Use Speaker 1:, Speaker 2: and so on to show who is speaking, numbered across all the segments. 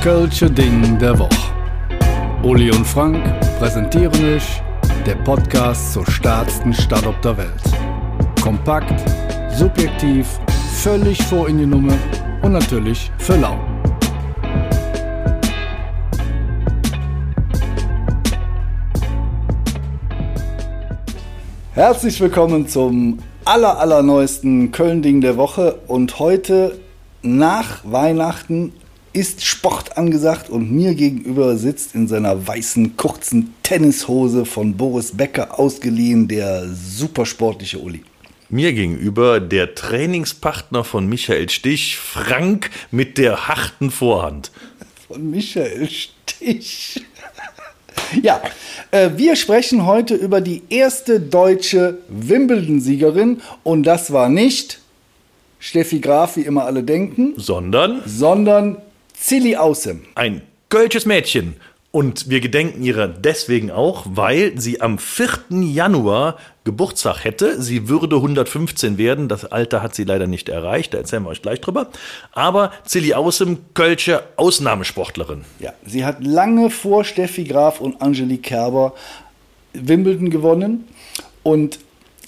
Speaker 1: Kölsche Ding der Woche. Uli und Frank präsentieren euch der Podcast zur stärksten Stadt auf der Welt. Kompakt, subjektiv, völlig vor in die Nummer und natürlich für lau. Herzlich willkommen zum aller, allerneuesten Köln-Ding der Woche und heute nach Weihnachten ist Sport angesagt und mir gegenüber sitzt in seiner weißen kurzen Tennishose von Boris Becker ausgeliehen der supersportliche Uli.
Speaker 2: Mir gegenüber der Trainingspartner von Michael Stich, Frank mit der harten Vorhand.
Speaker 1: Von Michael Stich. Ja, äh, wir sprechen heute über die erste deutsche Wimbledon-Siegerin und das war nicht Steffi Graf, wie immer alle denken,
Speaker 2: Sondern
Speaker 1: sondern Zilli Außem.
Speaker 2: ein kölsches Mädchen. Und wir gedenken ihrer deswegen auch, weil sie am 4. Januar Geburtstag hätte. Sie würde 115 werden. Das Alter hat sie leider nicht erreicht. Da erzählen wir euch gleich drüber. Aber Zilli Außem, Kölsche Ausnahmesportlerin.
Speaker 1: Ja, sie hat lange vor Steffi Graf und Angelique Kerber Wimbledon gewonnen und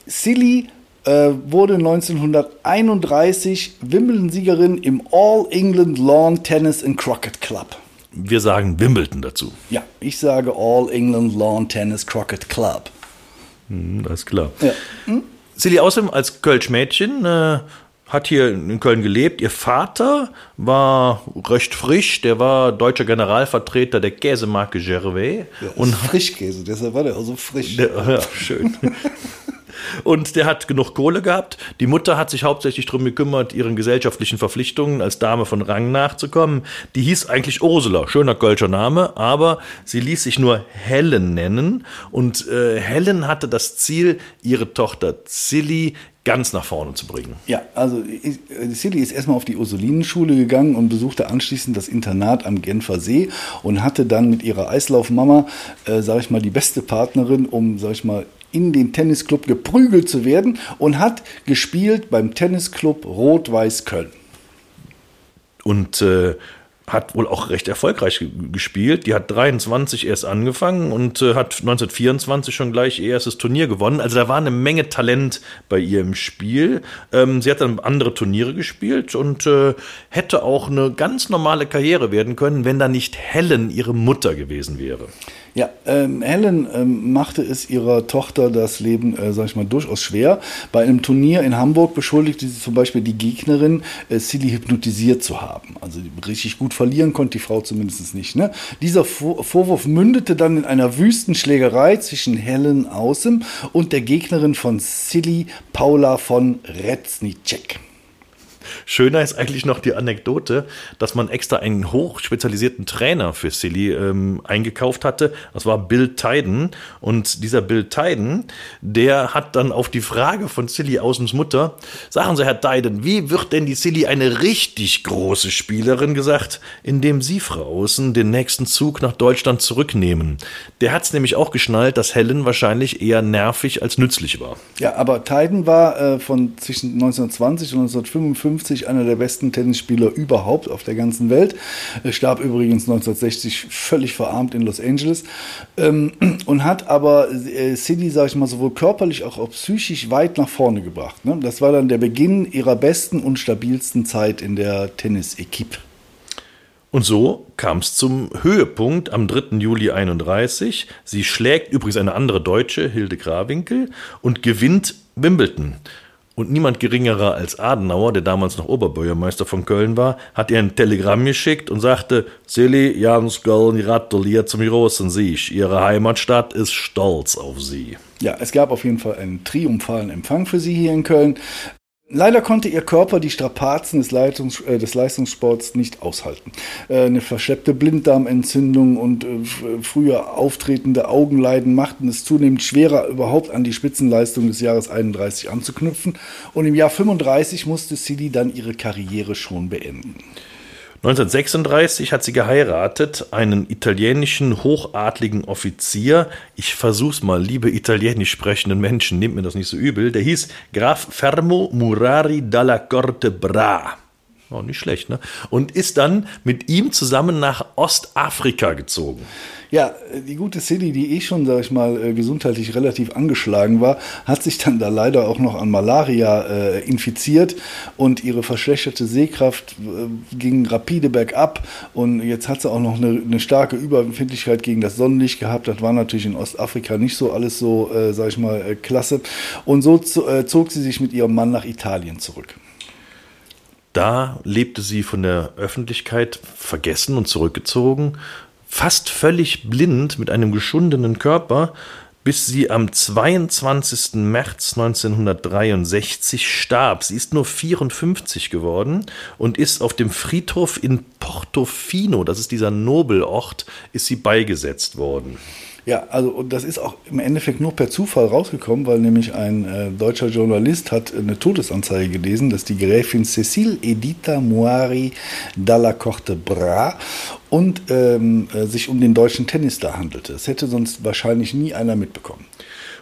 Speaker 1: Silly wurde 1931 Wimbledon-Siegerin im All England Lawn Tennis and Croquet Club.
Speaker 2: Wir sagen Wimbledon dazu.
Speaker 1: Ja, ich sage All England Lawn Tennis Croquet Club.
Speaker 2: Hm, Das ist klar.
Speaker 1: Ja.
Speaker 2: Silly Außem als Kölsch-Mädchen äh, hat hier in Köln gelebt. Ihr Vater war recht frisch. Der war deutscher Generalvertreter der Käsemarke Gervais.
Speaker 1: Und Frischkäse, deshalb war der auch so frisch.
Speaker 2: Der, ja, schön. Und der hat genug Kohle gehabt. Die Mutter hat sich hauptsächlich darum gekümmert, ihren gesellschaftlichen Verpflichtungen als Dame von Rang nachzukommen. Die hieß eigentlich Ursula, schöner kölscher Name, aber sie ließ sich nur Helen nennen. Und äh, Helen hatte das Ziel, ihre Tochter Zilli ganz nach vorne zu bringen.
Speaker 1: Ja, also äh, Silly ist erstmal auf die Ursulinenschule gegangen und besuchte anschließend das Internat am Genfer See und hatte dann mit ihrer Eislaufmama, äh, sag ich mal, die beste Partnerin, um, sag ich mal, in den Tennisclub geprügelt zu werden und hat gespielt beim Tennisclub Rot-Weiß Köln.
Speaker 2: und äh, hat wohl auch recht erfolgreich ge- gespielt. Die hat 23 erst angefangen und äh, hat 1924 schon gleich ihr erstes Turnier gewonnen. Also da war eine Menge Talent bei ihr im Spiel. Ähm, sie hat dann andere Turniere gespielt und äh, hätte auch eine ganz normale Karriere werden können, wenn da nicht Helen ihre Mutter gewesen wäre.
Speaker 1: Ja, ähm, Helen ähm, machte es ihrer Tochter das Leben, äh, sag ich mal, durchaus schwer. Bei einem Turnier in Hamburg beschuldigte sie zum Beispiel die Gegnerin, äh, Silly hypnotisiert zu haben. Also richtig gut verlieren konnte die Frau zumindest nicht. Ne? Dieser Vor Vorwurf mündete dann in einer wüsten Schlägerei zwischen Helen Außem und der Gegnerin von Silly, Paula von Retznicek.
Speaker 2: Schöner ist eigentlich noch die Anekdote, dass man extra einen hochspezialisierten Trainer für Silly ähm, eingekauft hatte. Das war Bill Tyden. Und dieser Bill Tyden, der hat dann auf die Frage von Silly Außens Mutter, sagen Sie, Herr Tyden, wie wird denn die Silly eine richtig große Spielerin gesagt, indem Sie, Frau Außen, den nächsten Zug nach Deutschland zurücknehmen? Der hat es nämlich auch geschnallt, dass Helen wahrscheinlich eher nervig als nützlich war.
Speaker 1: Ja, aber Tyden war äh, von zwischen 1920 und 1955 einer der besten Tennisspieler überhaupt auf der ganzen Welt. Er starb übrigens 1960 völlig verarmt in Los Angeles ähm, und hat aber äh, Silly, sag ich mal, sowohl körperlich als auch psychisch weit nach vorne gebracht. Ne? Das war dann der Beginn ihrer besten und stabilsten Zeit in der Tennis-Equipe.
Speaker 2: Und so kam es zum Höhepunkt am 3. Juli 31. Sie schlägt übrigens eine andere Deutsche, Hilde Grawinkel, und gewinnt Wimbledon. Und niemand geringerer als Adenauer, der damals noch Oberbürgermeister von Köln war, hat ihr ein Telegramm geschickt und sagte, Silly, Jans Köln gratuliert zum großen Sieg. Ihre Heimatstadt ist stolz auf Sie.
Speaker 1: Ja, es gab auf jeden Fall einen triumphalen Empfang für sie hier in Köln. Leider konnte ihr Körper die Strapazen des, Leitungs äh, des Leistungssports nicht aushalten. Äh, eine verschleppte Blinddarmentzündung und äh, f- früher auftretende Augenleiden machten es zunehmend schwerer, überhaupt an die Spitzenleistung des Jahres 31 anzuknüpfen. Und im Jahr 35 musste Silly dann ihre Karriere schon beenden.
Speaker 2: 1936 hat sie geheiratet, einen italienischen hochadligen Offizier. Ich versuch's mal, liebe italienisch sprechenden Menschen, nehmt mir das nicht so übel. Der hieß Graf Fermo Murari dalla Corte Bra. Oh, nicht schlecht, ne? Und ist dann mit ihm zusammen nach Ostafrika gezogen.
Speaker 1: Ja, die gute Silly, die eh schon, sag ich mal, äh, gesundheitlich relativ angeschlagen war, hat sich dann da leider auch noch an Malaria äh, infiziert und ihre verschlechterte Sehkraft äh, ging rapide bergab und jetzt hat sie auch noch eine, eine, starke Überempfindlichkeit gegen das Sonnenlicht gehabt. Das war natürlich in Ostafrika nicht so alles so, äh, sag ich mal, äh, klasse. Und so äh, zog sie sich mit ihrem Mann nach Italien zurück.
Speaker 2: Da lebte sie von der Öffentlichkeit vergessen und zurückgezogen, fast völlig blind mit einem geschundenen Körper, bis sie am 22. März 1963 starb. Sie ist nur 54 geworden und ist auf dem Friedhof in Portofino, das ist dieser Nobelort, ist sie beigesetzt worden.
Speaker 1: Ja, also und das ist auch im Endeffekt nur per Zufall rausgekommen, weil nämlich ein äh, deutscher Journalist hat eine Todesanzeige gelesen, dass die Gräfin Cecile Edita Moari dalla Corte Bra und ähm, äh, sich um den deutschen Tennisstar handelte. Das hätte sonst wahrscheinlich nie einer mitbekommen.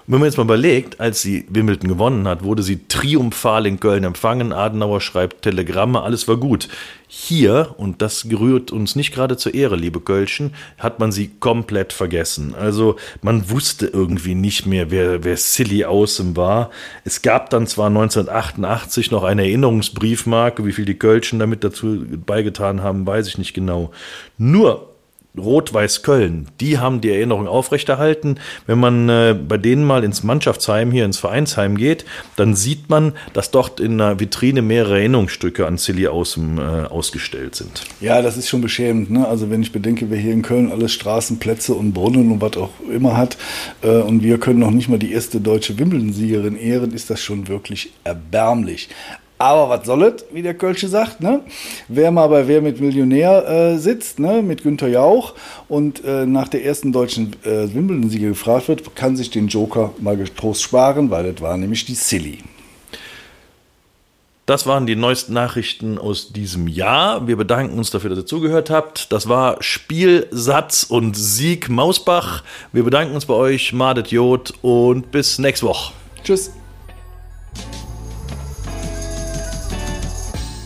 Speaker 2: Und wenn man jetzt mal überlegt, als sie Wimbledon gewonnen hat, wurde sie triumphal in Köln empfangen. Adenauer schreibt Telegramme, alles war gut. Hier, und das gerührt uns nicht gerade zur Ehre, liebe Kölschen, hat man sie komplett vergessen. Also man wusste irgendwie nicht mehr, wer, wer Silly Awesome war. Es gab dann zwar 1988 noch eine Erinnerungsbriefmarke, wie viel die Kölschen damit dazu beigetan haben, weiß ich nicht genau. Nur Rot-Weiß Köln, die haben die Erinnerung aufrechterhalten. Wenn man äh, bei denen mal ins Mannschaftsheim hier ins Vereinsheim geht, dann sieht man, dass dort in einer Vitrine mehrere Erinnerungsstücke an Silly Außen äh, ausgestellt sind.
Speaker 1: Ja, das ist schon beschämend. Ne? Also wenn ich bedenke, wer hier in Köln alles Straßenplätze und Brunnen und was auch immer hat äh, und wir können noch nicht mal die erste deutsche Wimbledon-Siegerin ehren, ist das schon wirklich erbärmlich. Aber was soll es, wie der Kölsche sagt, ne? Wer mal bei Wer mit Millionär äh, sitzt, ne, mit Günter Jauch und äh, nach der ersten deutschen äh, Wimbledon-Siege gefragt wird, kann sich den Joker mal getrost sparen, weil das war nämlich die Silly.
Speaker 2: Das waren die neuesten Nachrichten aus diesem Jahr. Wir bedanken uns dafür, dass ihr zugehört habt. Das war Spiel, Satz und Sieg Mausbach. Wir bedanken uns bei euch, Madet Jod und bis nächste Woche.
Speaker 1: Tschüss.